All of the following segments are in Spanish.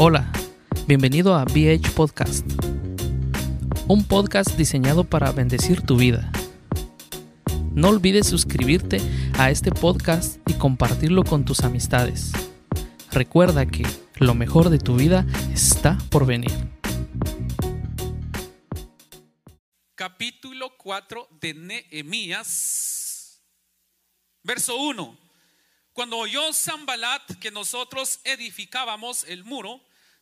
Hola, bienvenido a BH Podcast, un podcast diseñado para bendecir tu vida. No olvides suscribirte a este podcast y compartirlo con tus amistades. Recuerda que lo mejor de tu vida está por venir. Capítulo 4 de Nehemías, verso 1. Cuando oyó Zambalat que nosotros edificábamos el muro,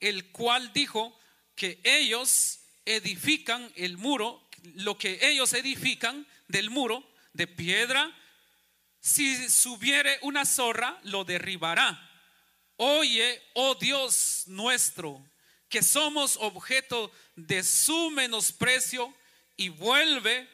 el cual dijo que ellos edifican el muro, lo que ellos edifican del muro de piedra, si subiere una zorra, lo derribará. Oye, oh Dios nuestro, que somos objeto de su menosprecio y vuelve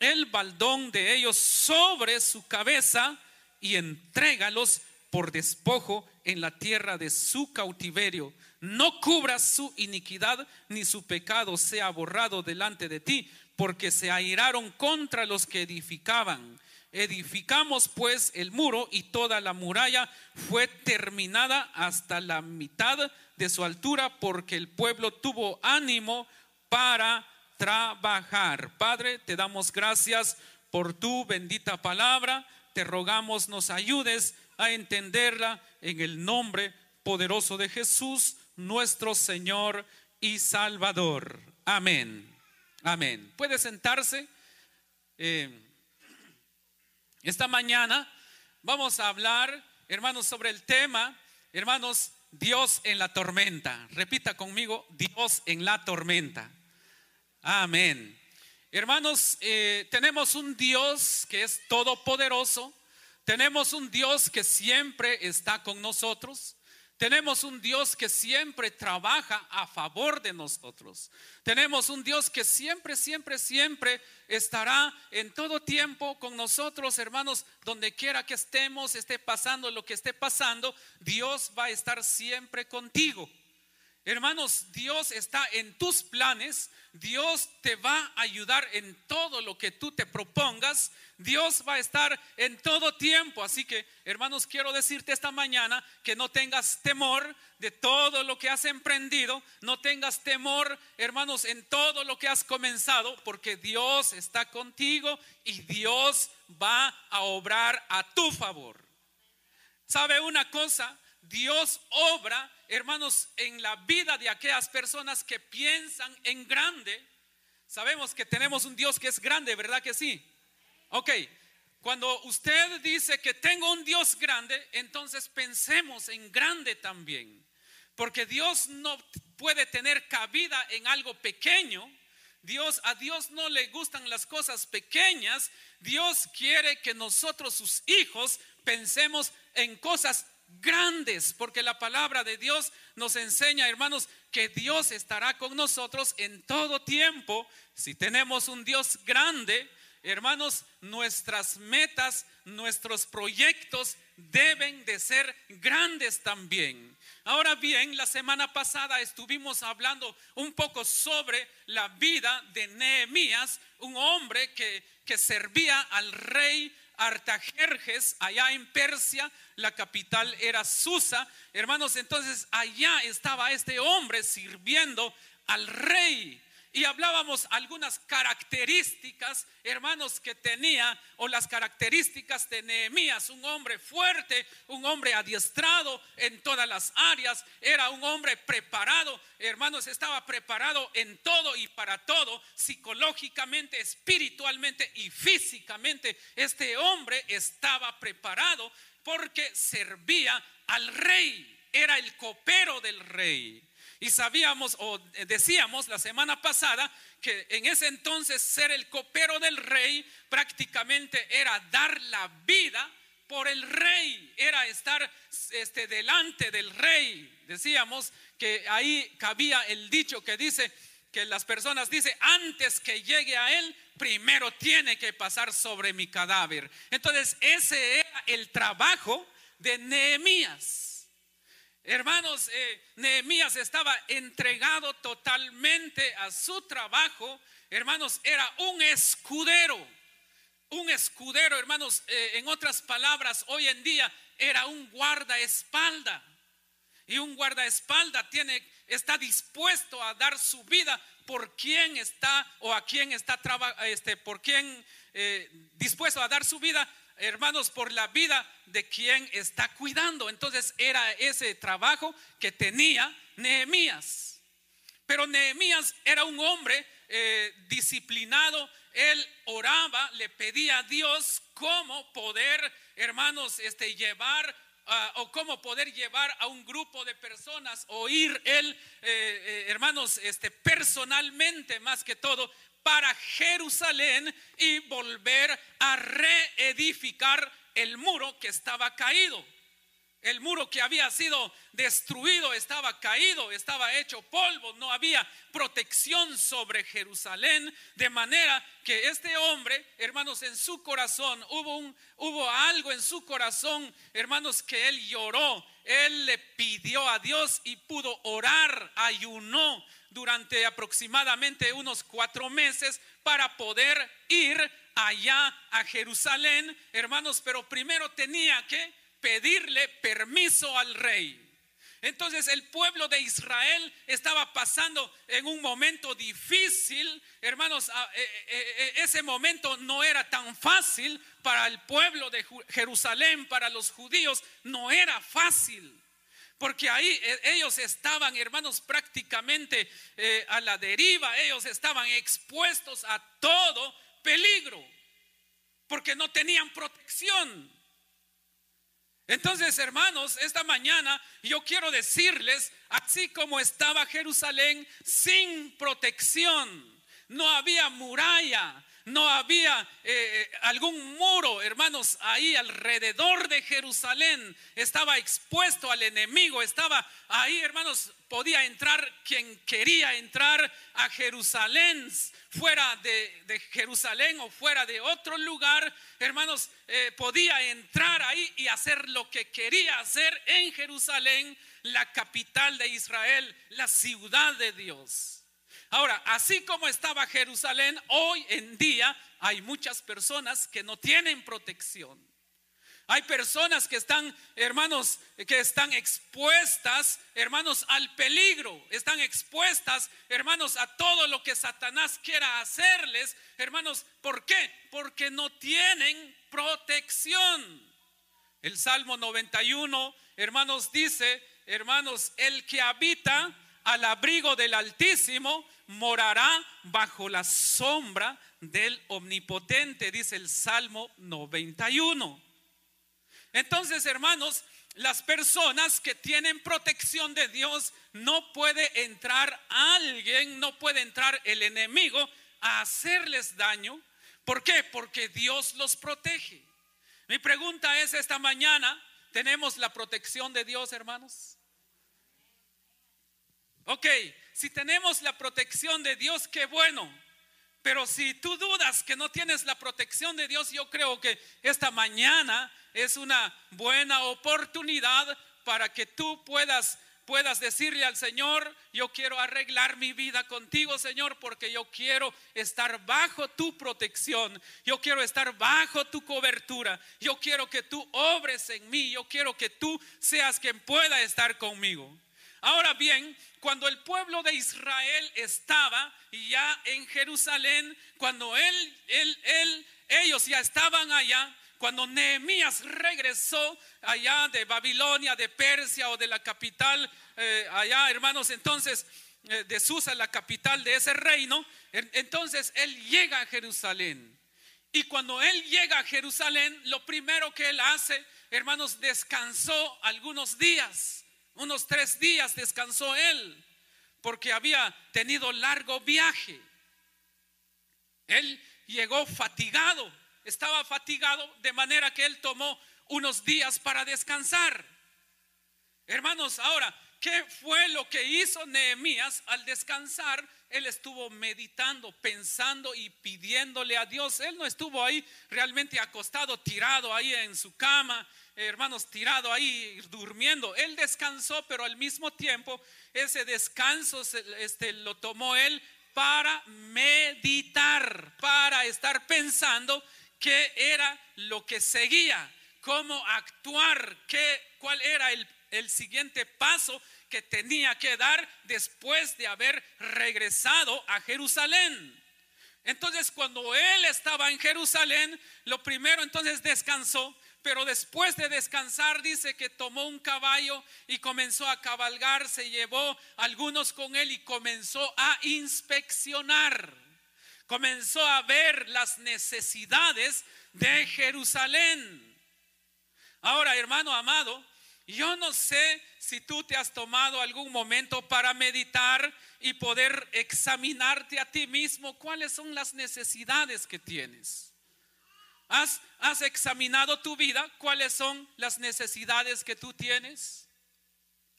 el baldón de ellos sobre su cabeza y entrégalos por despojo en la tierra de su cautiverio. No cubra su iniquidad ni su pecado sea borrado delante de ti, porque se airaron contra los que edificaban. Edificamos pues el muro y toda la muralla fue terminada hasta la mitad de su altura, porque el pueblo tuvo ánimo para trabajar. Padre, te damos gracias por tu bendita palabra. Te rogamos nos ayudes a entenderla en el nombre poderoso de Jesús, nuestro Señor y Salvador. Amén. Amén. Puede sentarse. Eh, esta mañana vamos a hablar, hermanos, sobre el tema, hermanos, Dios en la tormenta. Repita conmigo, Dios en la tormenta. Amén. Hermanos, eh, tenemos un Dios que es todopoderoso, tenemos un Dios que siempre está con nosotros. Tenemos un Dios que siempre trabaja a favor de nosotros. Tenemos un Dios que siempre, siempre, siempre estará en todo tiempo con nosotros, hermanos, donde quiera que estemos, esté pasando lo que esté pasando, Dios va a estar siempre contigo. Hermanos, Dios está en tus planes, Dios te va a ayudar en todo lo que tú te propongas, Dios va a estar en todo tiempo. Así que, hermanos, quiero decirte esta mañana que no tengas temor de todo lo que has emprendido, no tengas temor, hermanos, en todo lo que has comenzado, porque Dios está contigo y Dios va a obrar a tu favor. ¿Sabe una cosa? Dios obra, hermanos, en la vida de aquellas personas que piensan en grande. Sabemos que tenemos un Dios que es grande, ¿verdad que sí? Ok, cuando usted dice que tengo un Dios grande, entonces pensemos en grande también. Porque Dios no puede tener cabida en algo pequeño. Dios, a Dios no le gustan las cosas pequeñas. Dios quiere que nosotros, sus hijos, pensemos en cosas grandes, porque la palabra de Dios nos enseña, hermanos, que Dios estará con nosotros en todo tiempo. Si tenemos un Dios grande, hermanos, nuestras metas, nuestros proyectos deben de ser grandes también. Ahora bien, la semana pasada estuvimos hablando un poco sobre la vida de Nehemías, un hombre que, que servía al rey Artajerjes, allá en Persia, la capital era Susa. Hermanos, entonces allá estaba este hombre sirviendo al rey y hablábamos algunas características, hermanos, que tenía, o las características de Nehemías, un hombre fuerte, un hombre adiestrado en todas las áreas, era un hombre preparado, hermanos, estaba preparado en todo y para todo, psicológicamente, espiritualmente y físicamente. Este hombre estaba preparado porque servía al rey, era el copero del rey. Y sabíamos o decíamos la semana pasada que en ese entonces ser el copero del rey prácticamente era dar la vida por el rey, era estar este, delante del rey. Decíamos que ahí cabía el dicho que dice que las personas dicen, antes que llegue a él, primero tiene que pasar sobre mi cadáver. Entonces, ese era el trabajo de Nehemías. Hermanos, eh, Nehemías estaba entregado totalmente a su trabajo. Hermanos, era un escudero. Un escudero, hermanos, eh, en otras palabras, hoy en día era un guardaespalda. Y un guardaespalda tiene, está dispuesto a dar su vida por quien está o a quien está este, por quien eh, dispuesto a dar su vida hermanos, por la vida de quien está cuidando. Entonces era ese trabajo que tenía Nehemías. Pero Nehemías era un hombre eh, disciplinado, él oraba, le pedía a Dios cómo poder, hermanos, este, llevar ah, o cómo poder llevar a un grupo de personas o ir él, eh, eh, hermanos, este, personalmente más que todo para Jerusalén y volver a reedificar el muro que estaba caído. El muro que había sido destruido estaba caído, estaba hecho polvo, no había protección sobre Jerusalén, de manera que este hombre, hermanos, en su corazón hubo un hubo algo en su corazón, hermanos, que él lloró, él le pidió a Dios y pudo orar, ayunó durante aproximadamente unos cuatro meses para poder ir allá a Jerusalén, hermanos, pero primero tenía que pedirle permiso al rey. Entonces el pueblo de Israel estaba pasando en un momento difícil, hermanos, eh, eh, eh, ese momento no era tan fácil para el pueblo de Jerusalén, para los judíos, no era fácil. Porque ahí eh, ellos estaban, hermanos, prácticamente eh, a la deriva, ellos estaban expuestos a todo peligro, porque no tenían protección. Entonces, hermanos, esta mañana yo quiero decirles, así como estaba Jerusalén sin protección, no había muralla, no había eh, algún muro, hermanos, ahí alrededor de Jerusalén. Estaba expuesto al enemigo, estaba ahí, hermanos, podía entrar quien quería entrar a Jerusalén, fuera de, Jerusalén o fuera de otro lugar, hermanos, eh, podía entrar ahí y hacer lo que quería hacer en Jerusalén, la capital de Israel, la ciudad de Dios. Ahora, así como estaba Jerusalén, hoy en día hay muchas personas que no tienen protección. Hay personas que están, hermanos, que están expuestas, hermanos, al peligro. Están expuestas, hermanos, a todo lo que Satanás quiera hacerles. Hermanos, ¿por qué? Porque no tienen protección. El Salmo 91, hermanos, dice, hermanos, el que habita al abrigo del Altísimo morará bajo la sombra del Omnipotente, dice el Salmo 91. Entonces, hermanos, las personas que tienen protección de Dios, no puede entrar alguien, no puede entrar el enemigo a hacerles daño. ¿Por qué? Porque Dios los protege. Mi pregunta es esta mañana, ¿tenemos la protección de Dios, hermanos? Ok, si tenemos la protección de Dios, qué bueno. Pero si tú dudas que no tienes la protección de Dios, yo creo que esta mañana es una buena oportunidad para que tú puedas puedas decirle al Señor, yo quiero arreglar mi vida contigo, Señor, porque yo quiero estar bajo tu protección, yo quiero estar bajo tu cobertura, yo quiero que tú obres en mí, yo quiero que tú seas quien pueda estar conmigo. Ahora bien, cuando el pueblo de Israel estaba ya en Jerusalén, cuando él, él, él, ellos ya estaban allá, cuando Nehemías regresó allá de Babilonia, de Persia o de la capital, eh, allá, hermanos, entonces eh, de Susa, la capital de ese reino, entonces él llega a Jerusalén. Y cuando él llega a Jerusalén, lo primero que él hace, hermanos, descansó algunos días. Unos tres días descansó él porque había tenido largo viaje. Él llegó fatigado, estaba fatigado de manera que él tomó unos días para descansar. Hermanos, ahora, ¿qué fue lo que hizo Nehemías al descansar? Él estuvo meditando, pensando y pidiéndole a Dios. Él no estuvo ahí realmente acostado, tirado ahí en su cama hermanos, tirado ahí durmiendo. Él descansó, pero al mismo tiempo ese descanso este, lo tomó él para meditar, para estar pensando qué era lo que seguía, cómo actuar, qué, cuál era el, el siguiente paso que tenía que dar después de haber regresado a Jerusalén. Entonces, cuando él estaba en Jerusalén, lo primero entonces descansó, pero después de descansar dice que tomó un caballo y comenzó a cabalgar, se llevó algunos con él y comenzó a inspeccionar. Comenzó a ver las necesidades de Jerusalén. Ahora, hermano amado, yo no sé si tú te has tomado algún momento para meditar y poder examinarte a ti mismo cuáles son las necesidades que tienes. ¿Has, examinado tu vida? ¿Cuáles son las necesidades que tú tienes?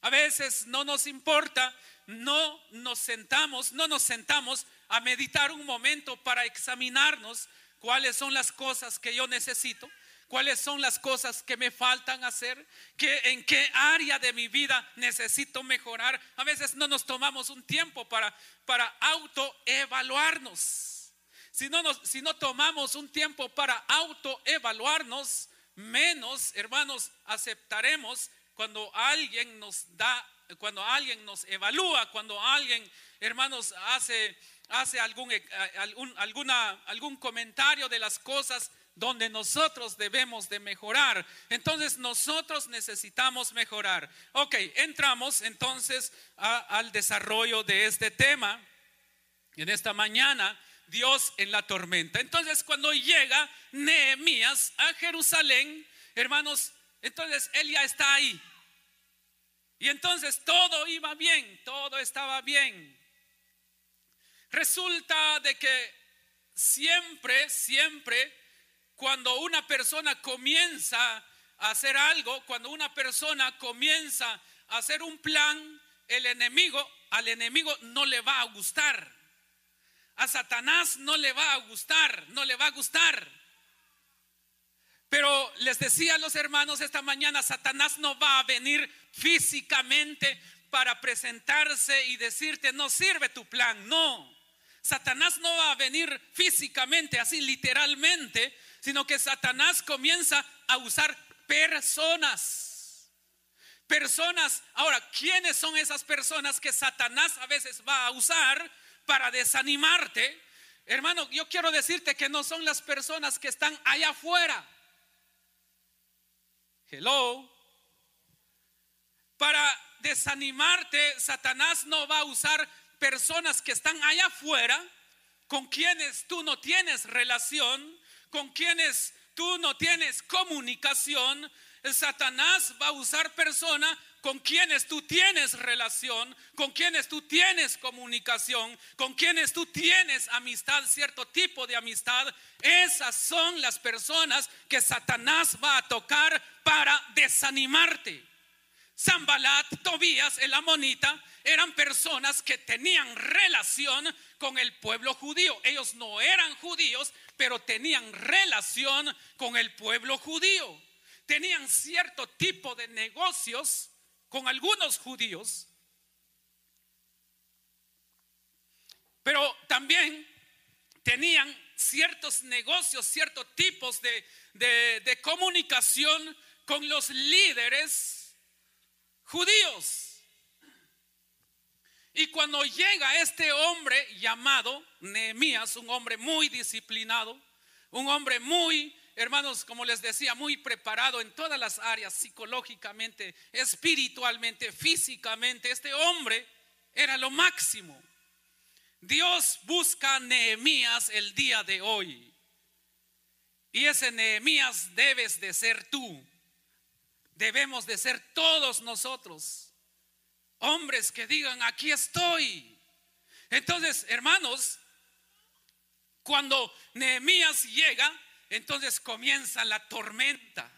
A veces no nos importa, no nos sentamos, no nos sentamos a meditar un momento para examinarnos cuáles son las cosas que yo necesito, cuáles son las cosas que me faltan hacer, que en qué área de mi vida necesito mejorar. A veces no nos tomamos un tiempo para para autoevaluarnos. Si no, si no tomamos un tiempo para autoevaluarnos, menos, hermanos, aceptaremos cuando alguien nos da, cuando alguien nos evalúa, cuando alguien, hermanos, hace, hace algún, eh, algún, alguna, algún comentario de las cosas donde nosotros debemos de mejorar. Entonces nosotros necesitamos mejorar. Ok, entramos entonces al desarrollo de este tema. En esta mañana Dios en la tormenta. Entonces cuando llega Nehemías a Jerusalén, hermanos, entonces él ya está ahí. Y entonces todo iba bien, todo estaba bien. Resulta de que siempre, siempre, cuando una persona comienza a hacer algo, cuando una persona comienza a hacer un plan, el enemigo, al enemigo no le va a gustar. A Satanás no le va a gustar, no le va a gustar. Pero les decía a los hermanos esta mañana, Satanás no va a venir físicamente para presentarse y decirte, no sirve tu plan. No, Satanás no va a venir físicamente, así literalmente, sino que Satanás comienza a usar personas. Personas, ahora, ¿quiénes son esas personas que Satanás a veces va a usar para desanimarte? Hermano, yo quiero decirte que no son las personas que están allá afuera. Hello. Para desanimarte, Satanás no va a usar personas que están allá afuera, con quienes tú no tienes relación, con quienes tú no tienes comunicación. Satanás va a usar personas con quienes tú tienes relación, con quienes tú tienes comunicación, con quienes tú tienes amistad, cierto tipo de amistad. Esas son las personas que Satanás va a tocar para desanimarte. Zambalat, Tobías, el amonita, eran personas que tenían relación con el pueblo judío. Ellos no eran judíos, pero tenían relación con el pueblo judío. Tenían cierto tipo de negocios con algunos judíos, pero también tenían ciertos negocios, ciertos tipos de, de comunicación con los líderes judíos. Y cuando llega este hombre llamado Nehemías, un hombre muy disciplinado, un hombre muy, hermanos, como les decía, muy preparado en todas las áreas, psicológicamente, espiritualmente, físicamente, este hombre era lo máximo. Dios busca Nehemías el día de hoy. Y ese Nehemías debes de ser tú. Debemos de ser todos nosotros hombres que digan, aquí estoy. Entonces, hermanos, cuando Nehemías llega, entonces comienza la tormenta.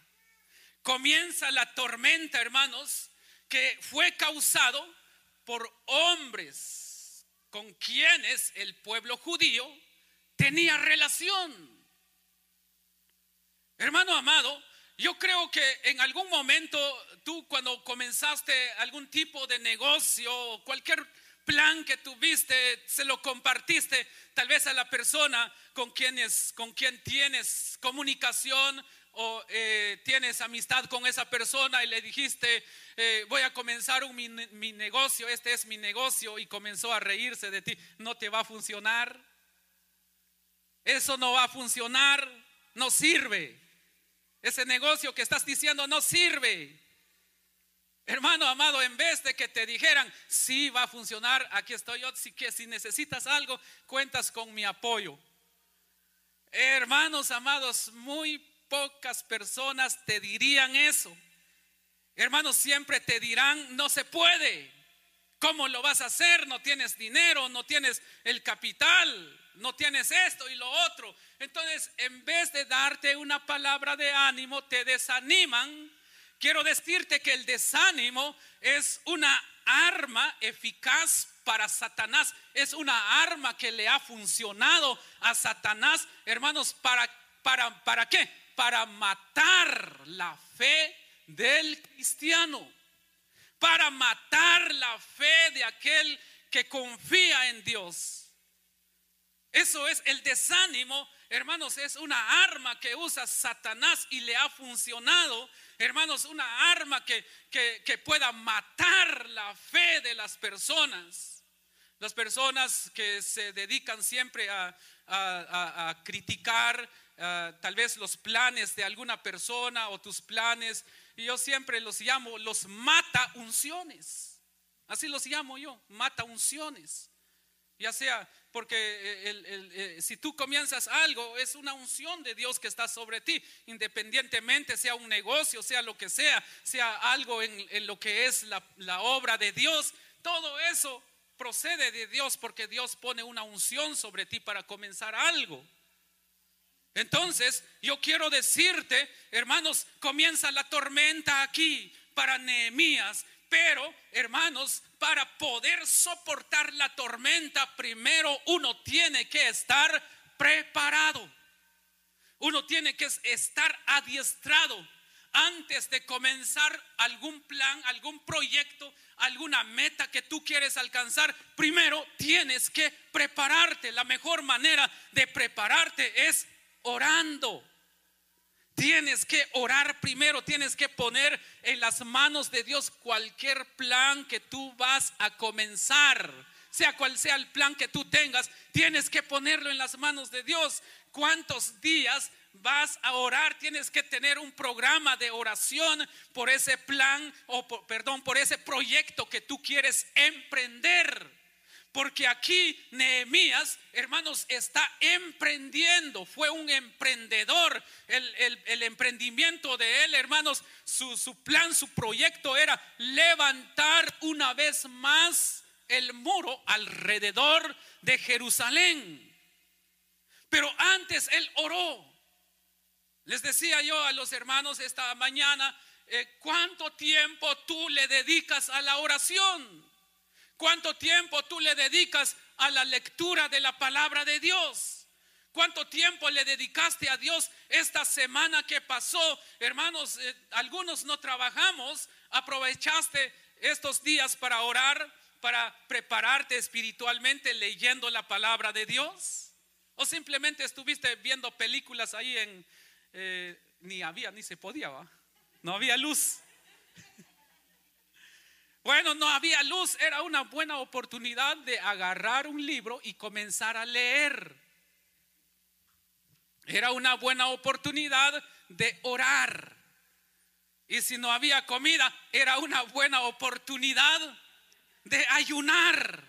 Comienza la tormenta, hermanos, que fue causado por hombres con quienes el pueblo judío tenía relación. Hermano amado, yo creo que en algún momento tú cuando comenzaste algún tipo de negocio, cualquier plan que tuviste, se lo compartiste tal vez a la persona con, quienes, con quien tienes comunicación o eh, tienes amistad con esa persona y le dijiste, eh, voy a comenzar un, mi, mi negocio, este es mi negocio y comenzó a reírse de ti, no te va a funcionar. Eso no va a funcionar, no sirve. Ese negocio que estás diciendo no sirve. Hermano amado, en vez de que te dijeran, sí va a funcionar, aquí estoy yo, si, que si necesitas algo, cuentas con mi apoyo. Hermanos amados, muy pocas personas te dirían eso. Hermanos, siempre te dirán, no se puede. ¿Cómo lo vas a hacer? No tienes dinero, no tienes el capital, no tienes esto y lo otro. Entonces, en vez de darte una palabra de ánimo, te desaniman. Quiero decirte que el desánimo es una arma eficaz para Satanás. Es una arma que le ha funcionado a Satanás, hermanos, para para para qué? Para matar la fe del cristiano para matar la fe de aquel que confía en Dios. Eso es el desánimo, hermanos, es una arma que usa Satanás y le ha funcionado, hermanos, una arma que, que, pueda matar la fe de las personas. Las personas que se dedican siempre a, a criticar ah, tal vez los planes de alguna persona o tus planes y yo siempre los llamo los mata unciones. Así los llamo yo, mata unciones. Ya sea porque eh, si tú comienzas algo, es una unción de Dios que está sobre ti, independientemente sea un negocio, sea lo que sea, sea algo en, lo que es la, la obra de Dios, todo eso procede de Dios porque Dios pone una unción sobre ti para comenzar algo. Entonces, yo quiero decirte, hermanos, comienza la tormenta aquí para Nehemías, pero, hermanos, para poder soportar la tormenta, primero uno tiene que estar preparado. Uno tiene que estar adiestrado antes de comenzar algún plan, algún proyecto, alguna meta que tú quieres alcanzar, primero tienes que prepararte. La mejor manera de prepararte es orando. Tienes que orar primero, tienes que poner en las manos de Dios cualquier plan que tú vas a comenzar. Sea cual sea el plan que tú tengas, tienes que ponerlo en las manos de Dios. ¿Cuántos días vas a orar, tienes que tener un programa de oración por ese plan o perdón, por ese proyecto que tú quieres emprender. Porque aquí Nehemías, hermanos, está emprendiendo. Fue un emprendedor. El, emprendimiento de él, hermanos, su, plan, su proyecto era levantar una vez más el muro alrededor de Jerusalén. Pero antes él oró. Les decía yo a los hermanos esta mañana, eh, ¿cuánto tiempo tú le dedicas a la oración? ¿Cuánto tiempo tú le dedicas a la lectura de la palabra de Dios? ¿Cuánto tiempo le dedicaste a Dios esta semana que pasó? Hermanos, eh, algunos no trabajamos, aprovechaste estos días para orar, para prepararte espiritualmente leyendo la palabra de Dios. ¿O simplemente estuviste viendo películas ahí en, eh, ni había, ni se podía, no había luz. Bueno, no había luz, era una buena oportunidad de agarrar un libro y comenzar a leer. Era una buena oportunidad de orar. Y si no había comida, era una buena oportunidad de ayunar.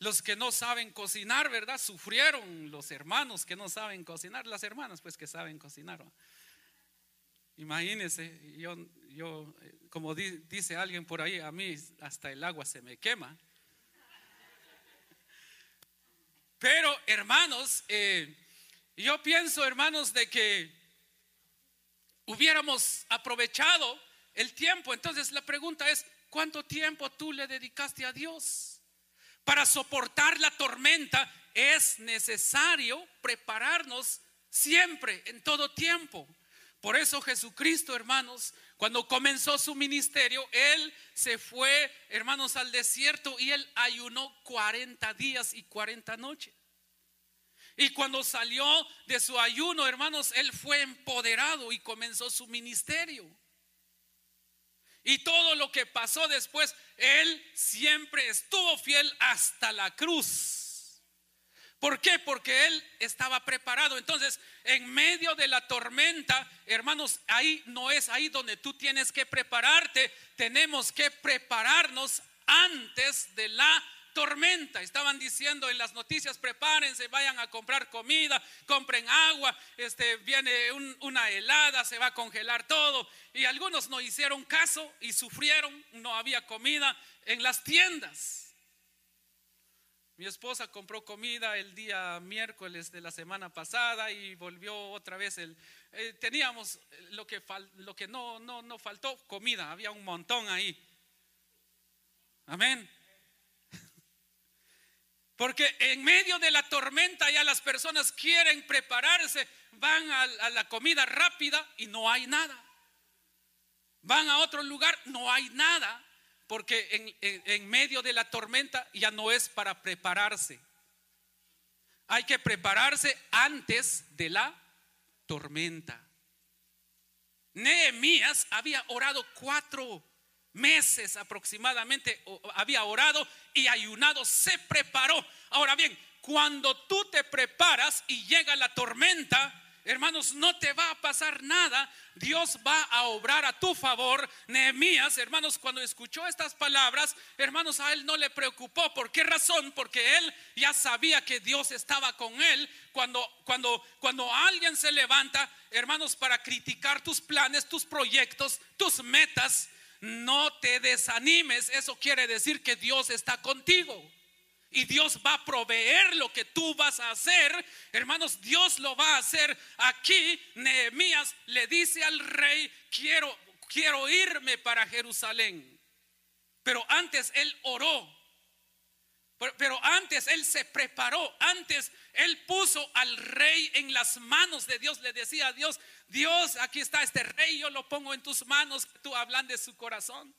Los que no saben cocinar, ¿verdad? Sufrieron los hermanos que no saben cocinar, las hermanas pues que saben cocinar. Imagínense, yo, yo como dice alguien por ahí, a mí hasta el agua se me quema. Pero hermanos, eh, yo pienso hermanos de que hubiéramos aprovechado el tiempo. Entonces la pregunta es, ¿cuánto tiempo tú le dedicaste a Dios? Para soportar la tormenta es necesario prepararnos siempre, en todo tiempo. Por eso Jesucristo, hermanos, cuando comenzó su ministerio, Él se fue, hermanos, al desierto y Él ayunó 40 días y 40 noches. Y cuando salió de su ayuno, hermanos, Él fue empoderado y comenzó su ministerio. Y todo lo que pasó después, Él siempre estuvo fiel hasta la cruz. ¿Por qué? Porque Él estaba preparado. Entonces, en medio de la tormenta, hermanos, ahí no es ahí donde tú tienes que prepararte. Tenemos que prepararnos antes de la tormenta. Estaban diciendo en las noticias, prepárense, vayan a comprar comida, compren agua, este, viene una helada, se va a congelar todo. Y algunos no hicieron caso y sufrieron, no había comida en las tiendas. Mi esposa compró comida el día miércoles de la semana pasada y volvió otra vez el... Eh, teníamos lo que, lo que no, no, no faltó, comida, había un montón ahí. Amén. Porque en medio de la tormenta ya las personas quieren prepararse, van a, la comida rápida y no hay nada. Van a otro lugar, no hay nada, porque en, medio de la tormenta ya no es para prepararse. Hay que prepararse antes de la tormenta. Nehemías había orado cuatro meses aproximadamente había orado y ayunado, se preparó. Ahora bien, cuando tú te preparas y llega la tormenta, hermanos, no te va a pasar nada. Dios va a obrar a tu favor. Nehemías, hermanos, cuando escuchó estas palabras, hermanos, a él no le preocupó. ¿Por qué razón? Porque él ya sabía que Dios estaba con él. Cuando, cuando, cuando alguien se levanta, hermanos, para criticar tus planes, tus proyectos, tus metas, no te desanimes, eso quiere decir que Dios está contigo. Y Dios va a proveer lo que tú vas a hacer. Hermanos, Dios lo va a hacer. Aquí Nehemías le dice al rey, quiero, quiero irme para Jerusalén. Pero antes él oró. Pero antes él se preparó, antes él puso al rey en las manos de Dios, le decía a Dios, Dios, aquí está este rey, yo lo pongo en tus manos, tú hablan de su corazón.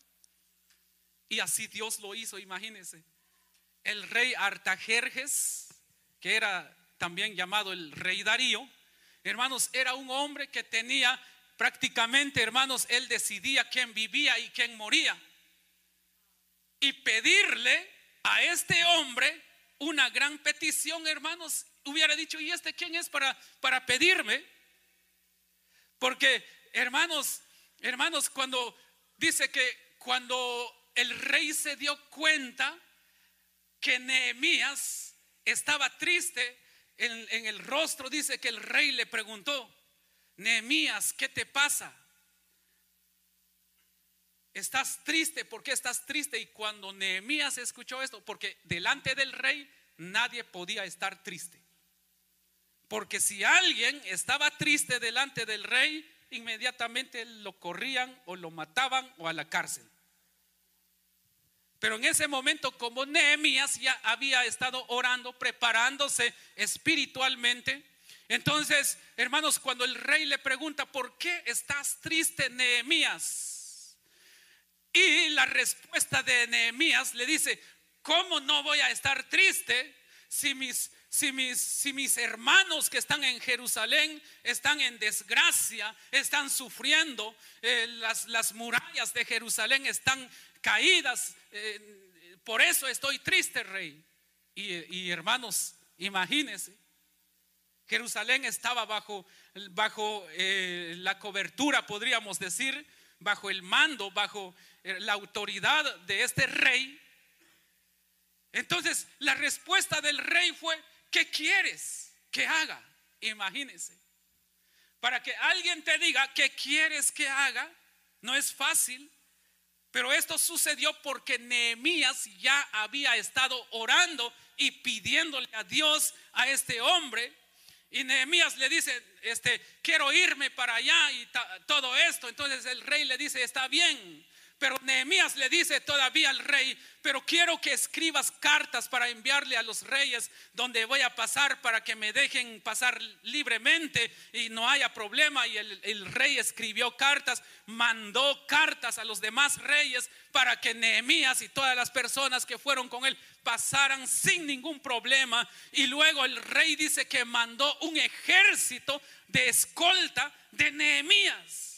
Y así Dios lo hizo, imagínense el rey Artajerjes, que era también llamado el rey Darío, hermanos, era un hombre que tenía prácticamente, hermanos, él decidía quién vivía y quién moría. Y pedirle a este hombre una gran petición, hermanos, hubiera dicho, ¿y este quién es para, para pedirme? Porque, hermanos, hermanos, cuando dice que cuando el rey se dio cuenta que Nehemías estaba triste en, el rostro, dice que el rey le preguntó, Nehemías, ¿qué te pasa? ¿Estás triste? ¿Por qué estás triste? Y cuando Nehemías escuchó esto, porque delante del rey nadie podía estar triste. Porque si alguien estaba triste delante del rey, inmediatamente lo corrían o lo mataban o a la cárcel. Pero en ese momento, como Nehemías ya había estado orando, preparándose espiritualmente, entonces, hermanos, cuando el rey le pregunta, ¿por qué estás triste, Nehemías? Y la respuesta de Nehemías le dice, ¿cómo no voy a estar triste si mis, si mis, si mis hermanos que están en Jerusalén están en desgracia, están sufriendo, eh, las, las murallas de Jerusalén están caídas. Eh, por eso estoy triste, rey. Y, hermanos, imagínense. Jerusalén estaba bajo, bajo eh, la cobertura, podríamos decir, bajo el mando, bajo eh, la autoridad de este rey. Entonces, la respuesta del rey fue, ¿qué quieres que haga? Imagínense. Para que alguien te diga, ¿qué quieres que haga? No es fácil. Pero esto sucedió porque Nehemías ya había estado orando y pidiéndole a Dios a este hombre. Y Nehemías le dice, este, quiero irme para allá y todo esto. Entonces el rey le dice, está bien, pero Nehemías le dice todavía al rey, pero quiero que escribas cartas para enviarle a los reyes donde voy a pasar para que me dejen pasar libremente y no haya problema. Y el, rey escribió cartas, mandó cartas a los demás reyes para que Nehemías y todas las personas que fueron con él pasaran sin ningún problema. Y luego el rey dice que mandó un ejército de escolta de Nehemías.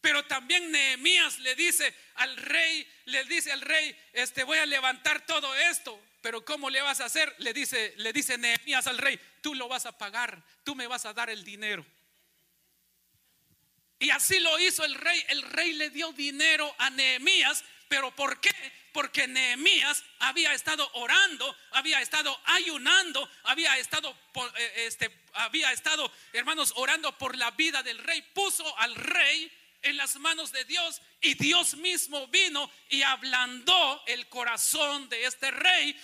Pero también Nehemías le dice al rey, le dice al rey, este voy a levantar todo esto, pero ¿cómo le vas a hacer? Le dice, le dice Nehemías al rey, tú lo vas a pagar, tú me vas a dar el dinero. Y así lo hizo el rey. El rey le dio dinero a Nehemías, pero ¿por qué? Porque Nehemías había estado orando, había estado ayunando, había estado, eh, este, había estado, hermanos, orando por la vida del rey. Puso al rey en las manos de Dios y Dios mismo vino y ablandó el corazón de este rey.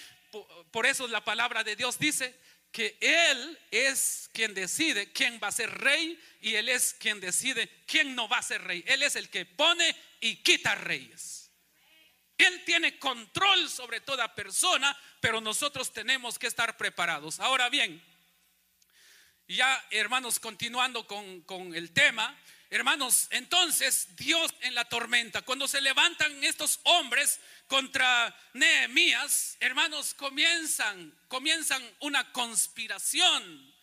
Por eso la palabra de Dios dice que Él es quien decide quién va a ser rey y Él es quien decide quién no va a ser rey. Él es el que pone y quita reyes. Él tiene control sobre toda persona, pero nosotros tenemos que estar preparados. Ahora bien, ya hermanos, continuando con, con el tema, Hermanos, entonces Dios en la tormenta, cuando se levantan estos hombres contra Nehemías, hermanos, comienzan, comienzan una conspiración.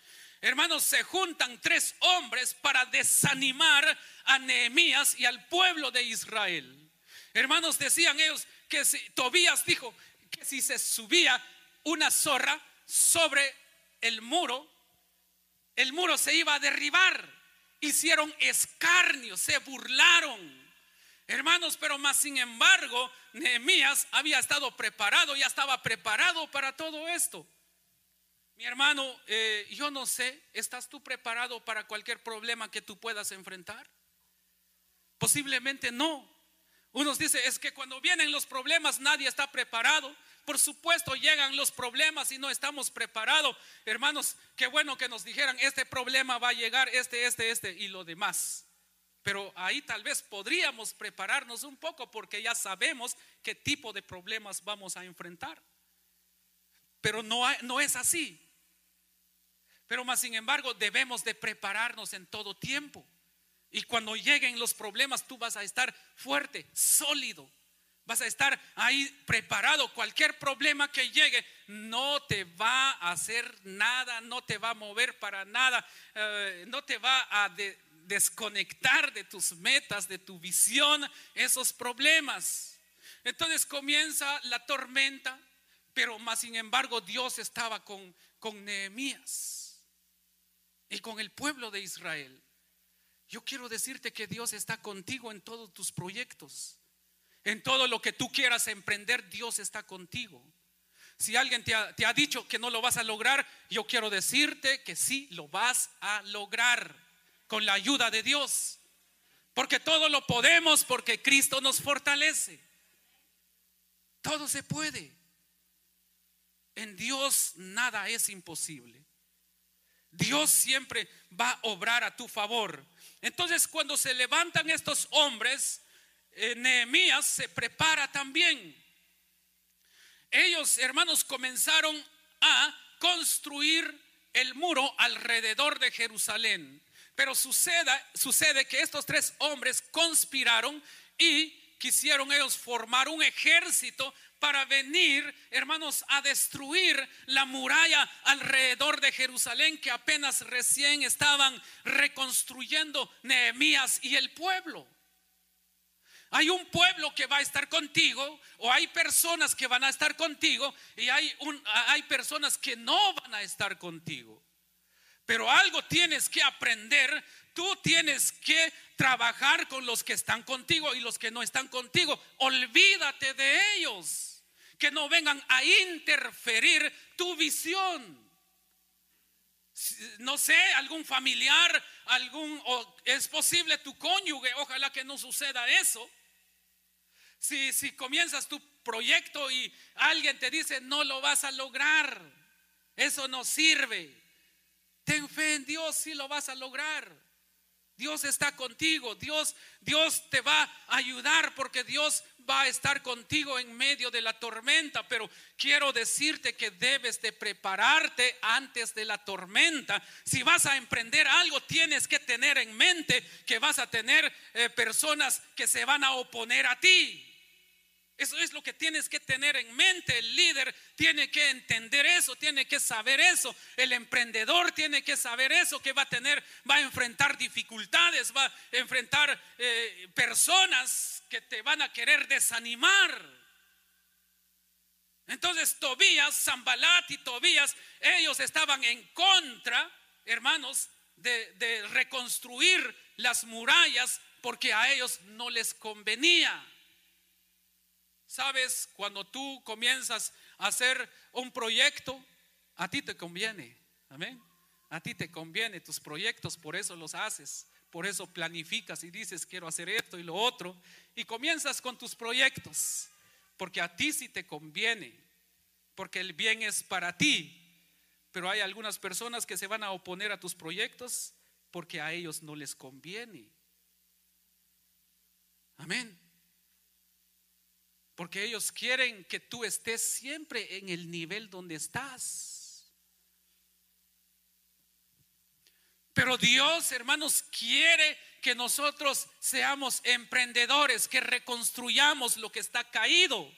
Hermanos, se juntan tres hombres para desanimar a Nehemías y al pueblo de Israel. Hermanos, decían ellos que si Tobías dijo que si se subía una zorra sobre el muro, el muro se iba a derribar hicieron escarnio, se burlaron. Hermanos, pero más sin embargo, Nehemías había estado preparado, ya estaba preparado para todo esto. Mi hermano, eh, yo no sé, ¿estás tú preparado para cualquier problema que tú puedas enfrentar? Posiblemente no, Unos dicen, es que cuando vienen los problemas nadie está preparado. Por supuesto llegan los problemas y no estamos preparados. Hermanos, qué bueno que nos dijeran, este problema va a llegar, este, este, este y lo demás. Pero ahí tal vez podríamos prepararnos un poco porque ya sabemos qué tipo de problemas vamos a enfrentar. Pero no, no es así. Pero más sin embargo debemos de prepararnos en todo tiempo. Y cuando lleguen los problemas tú vas a estar fuerte, sólido. Vas a estar ahí preparado. Cualquier problema que llegue no te va a hacer nada, no te va a mover para nada, eh, no te va a desconectar de tus metas, de tu visión, esos problemas. Entonces comienza la tormenta, pero más sin embargo Dios estaba con, con Nehemías y con el pueblo de Israel. Yo quiero decirte que Dios está contigo en todos tus proyectos. En todo lo que tú quieras emprender, Dios está contigo. Si alguien te ha, dicho que no lo vas a lograr, yo quiero decirte que sí lo vas a lograr con la ayuda de Dios. Porque todo lo podemos porque Cristo nos fortalece. Todo se puede. En Dios nada es imposible. Dios siempre va a obrar a tu favor. Entonces cuando se levantan estos hombres, eh, Nehemías se prepara también. Ellos, hermanos, comenzaron a construir el muro alrededor de Jerusalén. Pero sucede, sucede que estos tres hombres conspiraron y quisieron ellos formar un ejército para venir, hermanos, a destruir la muralla alrededor de Jerusalén que apenas recién estaban reconstruyendo Nehemías y el pueblo. Hay un pueblo que va a estar contigo o hay personas que van a estar contigo y hay, un, hay personas que no van a estar contigo. Pero algo tienes que aprender, tú tienes que trabajar con los que están contigo y los que no están contigo. Olvídate de ellos, que no vengan a interferir tu visión no sé, algún familiar, algún, o es posible tu cónyuge, ojalá que no suceda eso. Si, si comienzas tu proyecto y alguien te dice, no lo vas a lograr, eso no sirve. Ten fe en Dios, si lo vas a lograr. Dios está contigo, Dios, Dios te va a ayudar porque Dios va a estar contigo en medio de la tormenta, pero quiero decirte que debes de prepararte antes de la tormenta. Si vas a emprender algo, tienes que tener en mente que vas a tener eh, personas que se van a oponer a ti. Eso es lo que tienes que tener en mente. El líder tiene que entender eso, tiene que saber eso. El emprendedor tiene que saber eso, que va a tener, va a enfrentar dificultades, va a enfrentar eh, personas que te van a querer desanimar. Entonces Tobías, Zambalat y Tobías, ellos estaban en contra, hermanos, de reconstruir las murallas porque a ellos no les convenía. Sabes, cuando tú comienzas a hacer un proyecto, a ti te conviene. Amén. A ti te conviene tus proyectos, por eso los haces. Por eso planificas y dices, quiero hacer esto y lo otro. Y comienzas con tus proyectos, porque a ti sí te conviene, porque el bien es para ti. Pero hay algunas personas que se van a oponer a tus proyectos porque a ellos no les conviene. Amén. Porque ellos quieren que tú estés siempre en el nivel donde estás. Pero Dios, hermanos, quiere que nosotros seamos emprendedores, que reconstruyamos lo que está caído.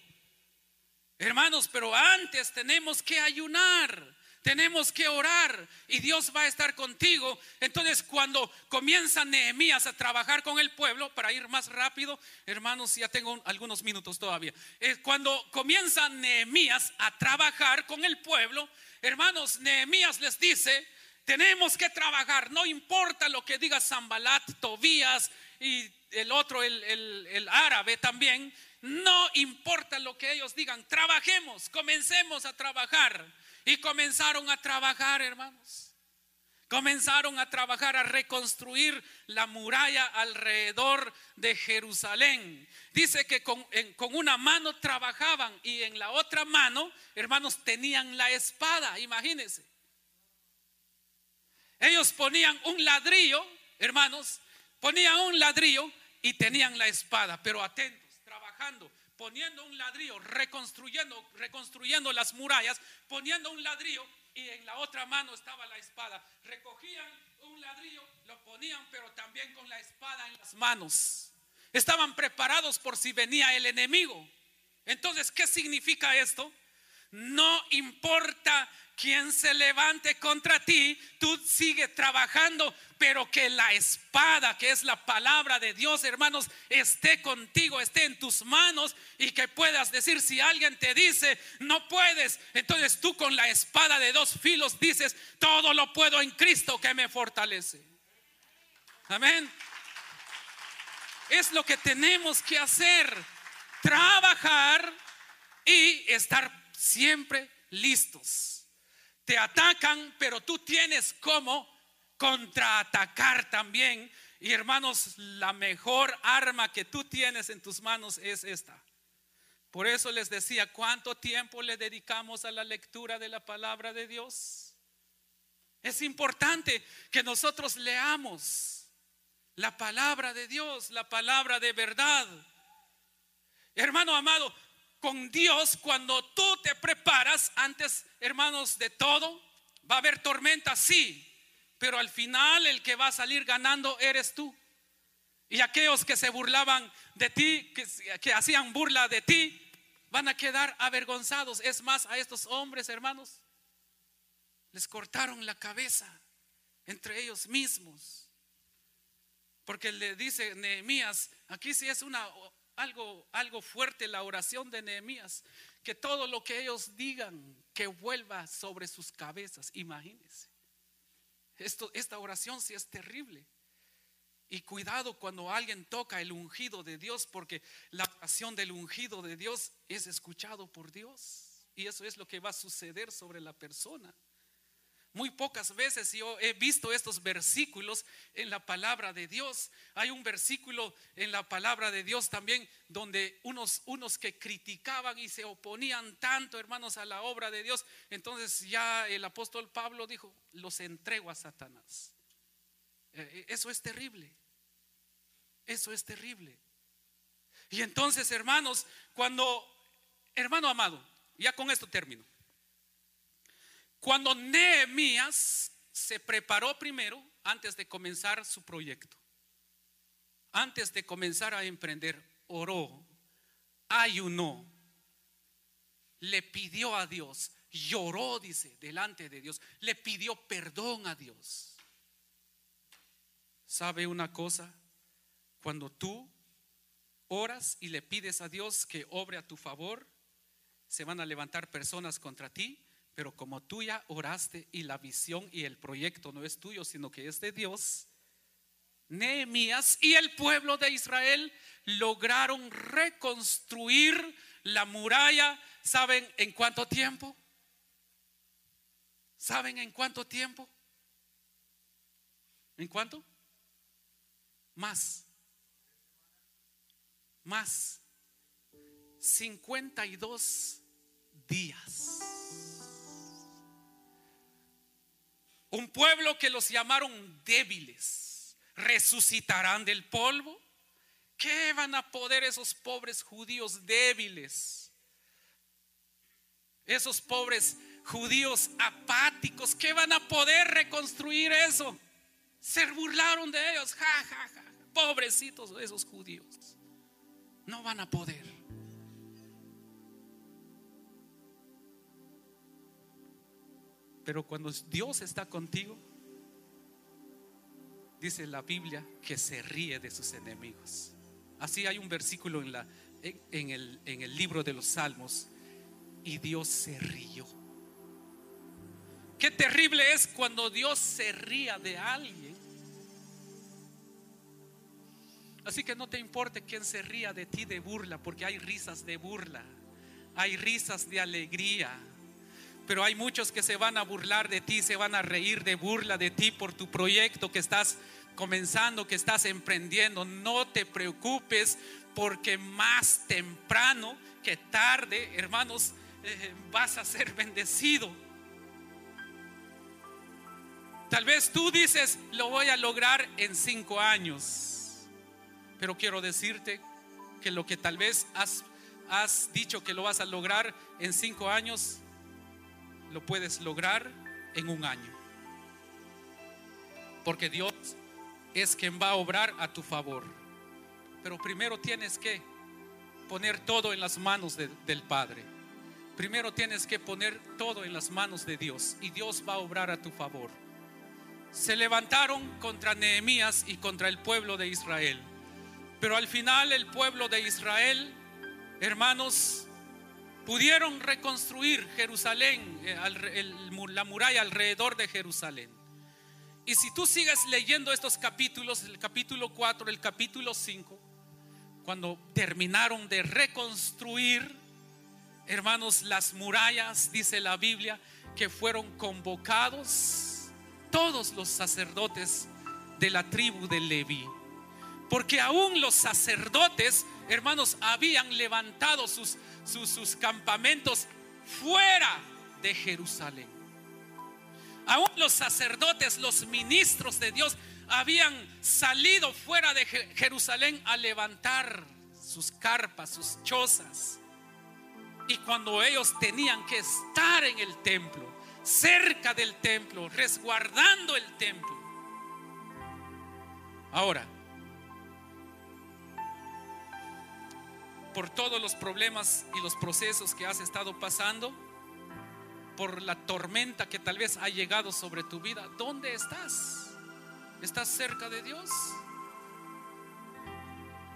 Hermanos, pero antes tenemos que ayunar. Tenemos que orar y Dios va a estar contigo. Entonces, cuando comienza Nehemías a trabajar con el pueblo, para ir más rápido, hermanos, ya tengo algunos minutos todavía. Eh, cuando comienza Nehemías a trabajar con el pueblo, hermanos, Nehemías les dice: Tenemos que trabajar, no importa lo que diga Zambalat, Tobías y el otro, el, el árabe también. No importa lo que ellos digan, trabajemos, comencemos a trabajar. Y comenzaron a trabajar, hermanos. comenzaron a trabajar a reconstruir la muralla alrededor de Jerusalén. Dice que con, una mano trabajaban y en la otra mano, hermanos, tenían la espada, imagínense. Ellos ponían un ladrillo, hermanos, ponían un ladrillo y tenían la espada, pero atentos, trabajando, poniendo un ladrillo, reconstruyendo, reconstruyendo las murallas, poniendo un ladrillo y en la otra mano estaba la espada. Recogían un ladrillo, lo ponían, pero también con la espada en las manos. Estaban preparados por si venía el enemigo. Entonces, ¿qué significa esto? No importa quien se levante contra ti, tú sigue trabajando, pero que la espada, que es la palabra de Dios, hermanos, esté contigo, esté en tus manos y que puedas decir, si alguien te dice, no puedes, entonces tú con la espada de dos filos dices, todo lo puedo en Cristo que me fortalece. Amén. Es lo que tenemos que hacer, trabajar y estar siempre listos te atacan, pero tú tienes como contraatacar también. Y hermanos, la mejor arma que tú tienes en tus manos es esta. Por eso les decía, ¿cuánto tiempo le dedicamos a la lectura de la palabra de Dios? Es importante que nosotros leamos la palabra de Dios, la palabra de verdad. Hermano amado, con Dios, cuando tú te preparas antes, hermanos, de todo, va a haber tormenta, sí, pero al final el que va a salir ganando eres tú. Y aquellos que se burlaban de ti, que, que hacían burla de ti, van a quedar avergonzados. Es más, a estos hombres, hermanos, les cortaron la cabeza entre ellos mismos. Porque le dice Nehemías, aquí sí es una algo, algo fuerte la oración de Nehemías, que todo lo que ellos digan que vuelva sobre sus cabezas. Imagínense. Esto, esta oración sí es terrible. Y cuidado cuando alguien toca el ungido de Dios, porque la oración del ungido de Dios es escuchado por Dios. Y eso es lo que va a suceder sobre la persona. Muy pocas veces yo he visto estos versículos en la palabra de Dios. Hay un versículo en la palabra de Dios también donde unos, unos que criticaban y se oponían tanto, hermanos, a la obra de Dios. Entonces ya el apóstol Pablo dijo, los entrego a Satanás. Eh, eh, eso es terrible. Eso es terrible. Y entonces, hermanos, cuando, hermano amado, ya con esto termino. Cuando Nehemías se preparó primero antes de comenzar su proyecto, antes de comenzar a emprender, oró, ayunó, le pidió a Dios, lloró, dice, delante de Dios, le pidió perdón a Dios. ¿Sabe una cosa? Cuando tú oras y le pides a Dios que obre a tu favor, se van a levantar personas contra ti pero como tú ya oraste y la visión y el proyecto no es tuyo, sino que es de Dios, Nehemías y el pueblo de Israel lograron reconstruir la muralla. ¿Saben en cuánto tiempo? ¿Saben en cuánto tiempo? ¿En cuánto? Más. Más. 52 días. Un pueblo que los llamaron débiles, resucitarán del polvo. ¿Qué van a poder esos pobres judíos débiles? Esos pobres judíos apáticos, ¿qué van a poder reconstruir eso? Se burlaron de ellos, ja, ja, ja. Pobrecitos esos judíos. No van a poder. Pero cuando Dios está contigo, dice la Biblia que se ríe de sus enemigos. Así hay un versículo en, el libro de los Salmos. Y Dios se rió. Qué terrible es cuando Dios se ría de alguien. Así que no te importe quién se ría de ti de burla, porque hay risas de burla, hay risas de alegría Pero hay muchos que se van a burlar de ti, se van a reír de burla de ti por tu proyecto que estás comenzando, que estás emprendiendo. No te preocupes porque más temprano que tarde, hermanos, eh, vas a ser bendecido. Tal vez tú dices, lo voy a lograr en cinco años. Pero quiero decirte que lo que tal vez has, has dicho que lo vas a lograr en cinco años, lo puedes lograr en un año. Porque Dios es quien va a obrar a tu favor. Pero primero tienes que poner todo en las manos del Padre. Primero tienes que poner todo en las manos de Dios y Dios va a obrar a tu favor. Se levantaron contra Nehemías y contra el pueblo de Israel. Pero al final el pueblo de Israel, hermanos, pudieron reconstruir Jerusalén, eh, la muralla alrededor de Jerusalén. Y si tú sigues leyendo estos capítulos, el capítulo 4, el capítulo 5, cuando terminaron de reconstruir, hermanos, las murallas, dice la Biblia, que fueron convocados todos los sacerdotes de la tribu de Leví. Porque aún los sacerdotes, hermanos, habían levantado sus, sus, sus campamentos fuera de Jerusalén. Aún los sacerdotes, los ministros de Dios, habían salido fuera de Jerusalén a levantar sus carpas, sus chozas. Y cuando ellos tenían que estar en el templo, cerca del templo, resguardando el templo. Ahora, por todos los problemas y los procesos que has estado pasando, por la tormenta que tal vez ha llegado sobre tu vida, ¿dónde estás? ¿Estás cerca de Dios?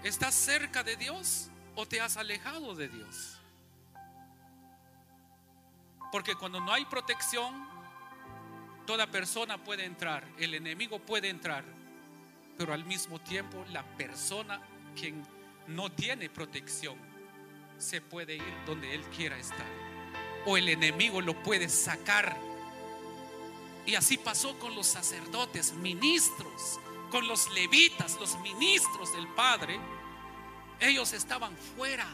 ¿Estás cerca de Dios o te has alejado de Dios? Porque cuando no hay protección, toda persona puede entrar, el enemigo puede entrar, pero al mismo tiempo la persona quien no tiene protección se puede ir donde él quiera estar. O el enemigo lo puede sacar. Y así pasó con los sacerdotes, ministros, con los levitas, los ministros del Padre. Ellos estaban fuera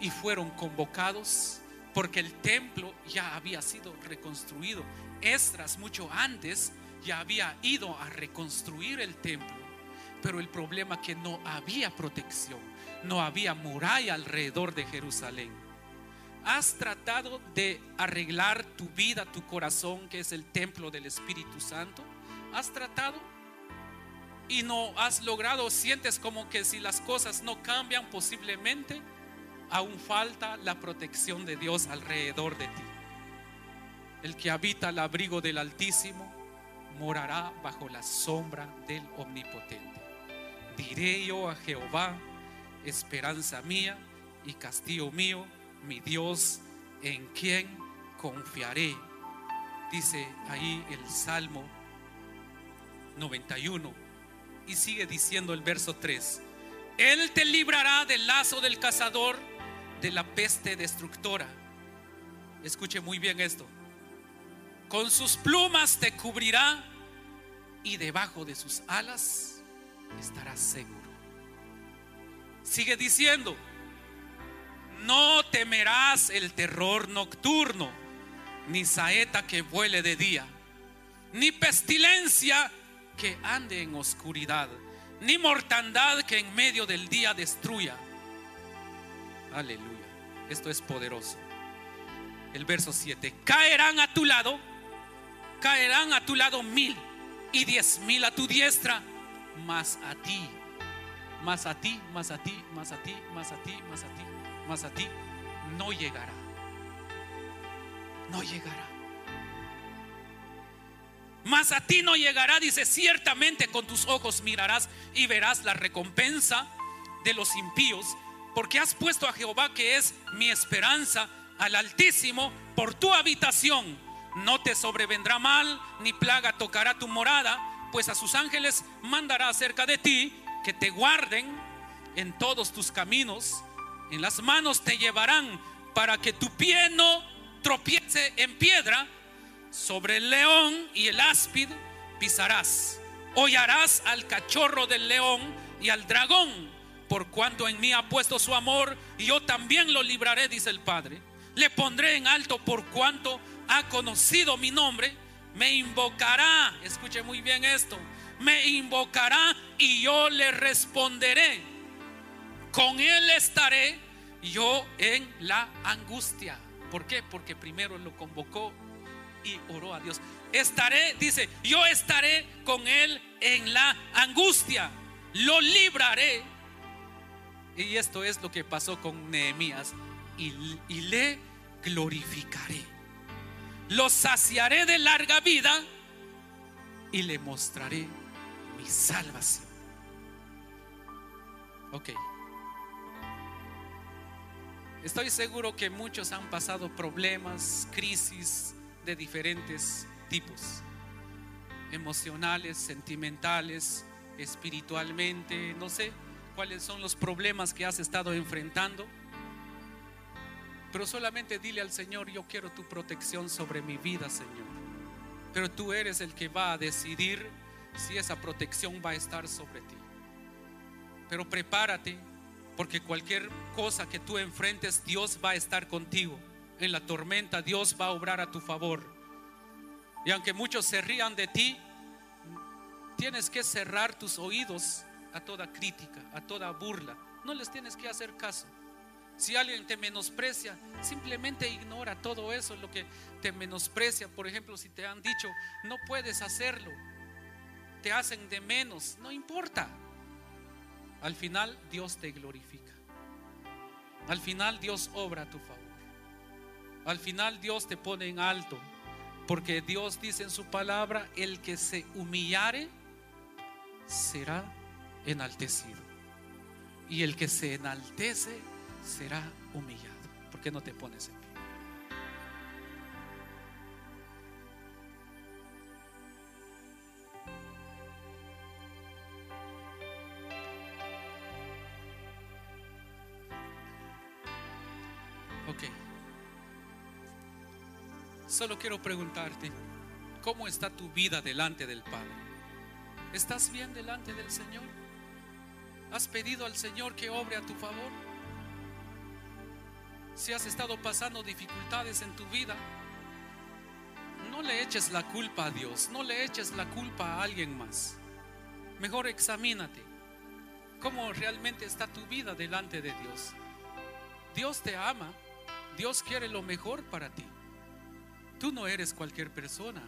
y fueron convocados porque el templo ya había sido reconstruido. Esdras mucho antes ya había ido a reconstruir el templo, pero el problema es que no había protección, no había muralla alrededor de Jerusalén. ¿Has tratado de arreglar tu vida, tu corazón, que es el templo del Espíritu Santo? ¿Has tratado? Y no has logrado, sientes como que si las cosas no cambian posiblemente, aún falta la protección de Dios alrededor de ti. El que habita al abrigo del Altísimo morará bajo la sombra del Omnipotente. Diré yo a Jehová, esperanza mía y castillo mío, mi Dios, en quien confiaré. Dice ahí el Salmo 91 y sigue diciendo el verso 3. Él te librará del lazo del cazador de la peste destructora. Escuche muy bien esto. Con sus plumas te cubrirá y debajo de sus alas estarás seguro. Sigue diciendo, no temerás el terror nocturno, ni saeta que vuele de día, ni pestilencia que ande en oscuridad, ni mortandad que en medio del día destruya. Aleluya. Esto es poderoso. El verso 7. Caerán a tu lado, caerán a tu lado mil y diez mil a tu diestra, más a ti, más a ti, más a ti, más a ti, más a ti, más a ti, más a ti, no llegará. No llegará. Más a ti no llegará, dice, ciertamente con tus ojos mirarás y verás la recompensa de los impíos porque has puesto a Jehová, que es mi esperanza, al Altísimo, por tu habitación. No te sobrevendrá mal, ni plaga tocará tu morada, pues a sus ángeles mandará acerca de ti que te guarden en todos tus caminos. En las manos te llevarán para que tu pie no tropiece en piedra, sobre el león y el áspid pisarás. Hollarás al cachorro del león y al dragón, por cuanto en mí ha puesto su amor, y yo también lo libraré, dice el Padre. Le pondré en alto por cuanto ha conocido mi nombre, me invocará, escuche muy bien esto, me invocará y yo le responderé. Con él estaré yo en la angustia. ¿Por qué? Porque primero lo convocó y oró a Dios. Estaré, dice, yo estaré con él en la angustia. Lo libraré. Y esto es lo que pasó con Nehemías. Y, y le glorificaré. Lo saciaré de larga vida y le mostraré mi salvación. Ok. Estoy seguro que muchos han pasado problemas, crisis de diferentes tipos. Emocionales, sentimentales, espiritualmente, no sé cuáles son los problemas que has estado enfrentando. Pero solamente dile al Señor, yo quiero tu protección sobre mi vida, Señor. Pero tú eres el que va a decidir si esa protección va a estar sobre ti. Pero prepárate, porque cualquier cosa que tú enfrentes, Dios va a estar contigo. En la tormenta, Dios va a obrar a tu favor. Y aunque muchos se rían de ti, tienes que cerrar tus oídos a toda crítica, a toda burla. No les tienes que hacer caso. Si alguien te menosprecia, simplemente ignora todo eso, lo que te menosprecia. Por ejemplo, si te han dicho, no puedes hacerlo, te hacen de menos, no importa. Al final Dios te glorifica. Al final Dios obra a tu favor. Al final Dios te pone en alto. Porque Dios dice en su palabra, el que se humillare será enaltecido. Y el que se enaltece será humillado. ¿Por qué no te pones en pie? Ok. Solo quiero preguntarte, ¿cómo está tu vida delante del Padre? ¿Estás bien delante del Señor? ¿Has pedido al Señor que obre a tu favor? Si has estado pasando dificultades en tu vida, no le eches la culpa a Dios, no le eches la culpa a alguien más. Mejor examínate cómo realmente está tu vida delante de Dios. Dios te ama, Dios quiere lo mejor para ti. Tú no eres cualquier persona,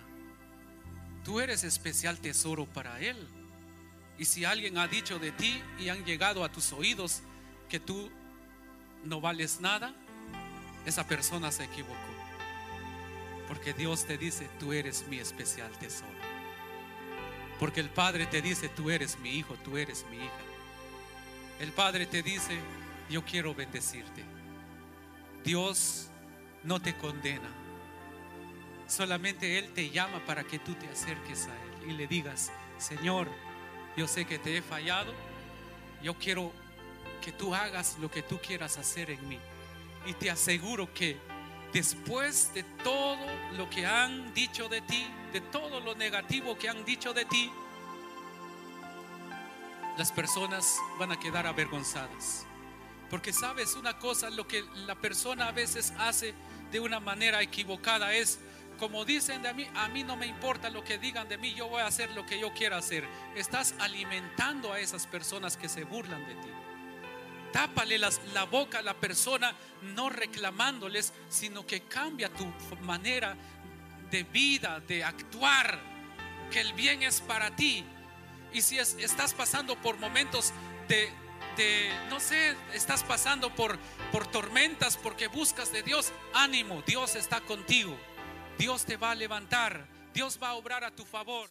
tú eres especial tesoro para Él. Y si alguien ha dicho de ti y han llegado a tus oídos que tú no vales nada, esa persona se equivocó. Porque Dios te dice, tú eres mi especial tesoro. Porque el Padre te dice, tú eres mi hijo, tú eres mi hija. El Padre te dice, yo quiero bendecirte. Dios no te condena. Solamente Él te llama para que tú te acerques a Él y le digas, Señor, yo sé que te he fallado. Yo quiero que tú hagas lo que tú quieras hacer en mí. Y te aseguro que después de todo lo que han dicho de ti, de todo lo negativo que han dicho de ti, las personas van a quedar avergonzadas. Porque sabes una cosa, lo que la persona a veces hace de una manera equivocada es, como dicen de mí, a mí no me importa lo que digan de mí, yo voy a hacer lo que yo quiera hacer. Estás alimentando a esas personas que se burlan de ti. Tápale las, la boca a la persona, no reclamándoles, sino que cambia tu manera de vida, de actuar, que el bien es para ti. Y si es, estás pasando por momentos de, de, no sé, estás pasando por, por tormentas porque buscas de Dios, ánimo, Dios está contigo. Dios te va a levantar, Dios va a obrar a tu favor.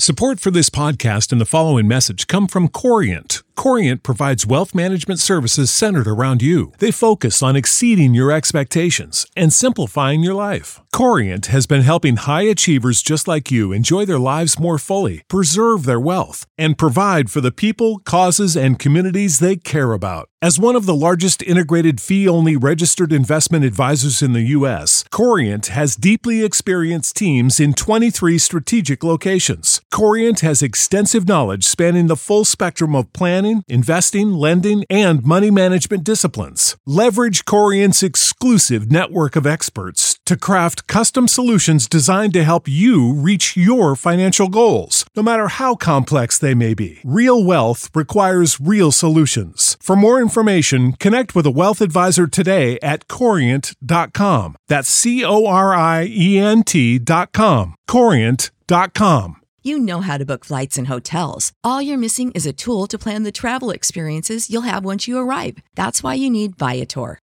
Support for this podcast and the following message come from Corient. Corient provides wealth management services centered around you. They focus on exceeding your expectations and simplifying your life. Corient has been helping high achievers just like you enjoy their lives more fully, preserve their wealth, and provide for the people, causes, and communities they care about. As one of the largest integrated fee only registered investment advisors in the U.S., Corient has deeply experienced teams in 23 strategic locations. Corient has extensive knowledge spanning the full spectrum of planning, investing, lending, and money management disciplines. Leverage Corient's exclusive network of experts to craft custom solutions designed to help you reach your financial goals, no matter how complex they may be. Real wealth requires real solutions. For more information, connect with a wealth advisor today at corient.com. That's C O R I E N T.com. Corient.com. You know how to book flights and hotels. All you're missing is a tool to plan the travel experiences you'll have once you arrive. That's why you need Viator.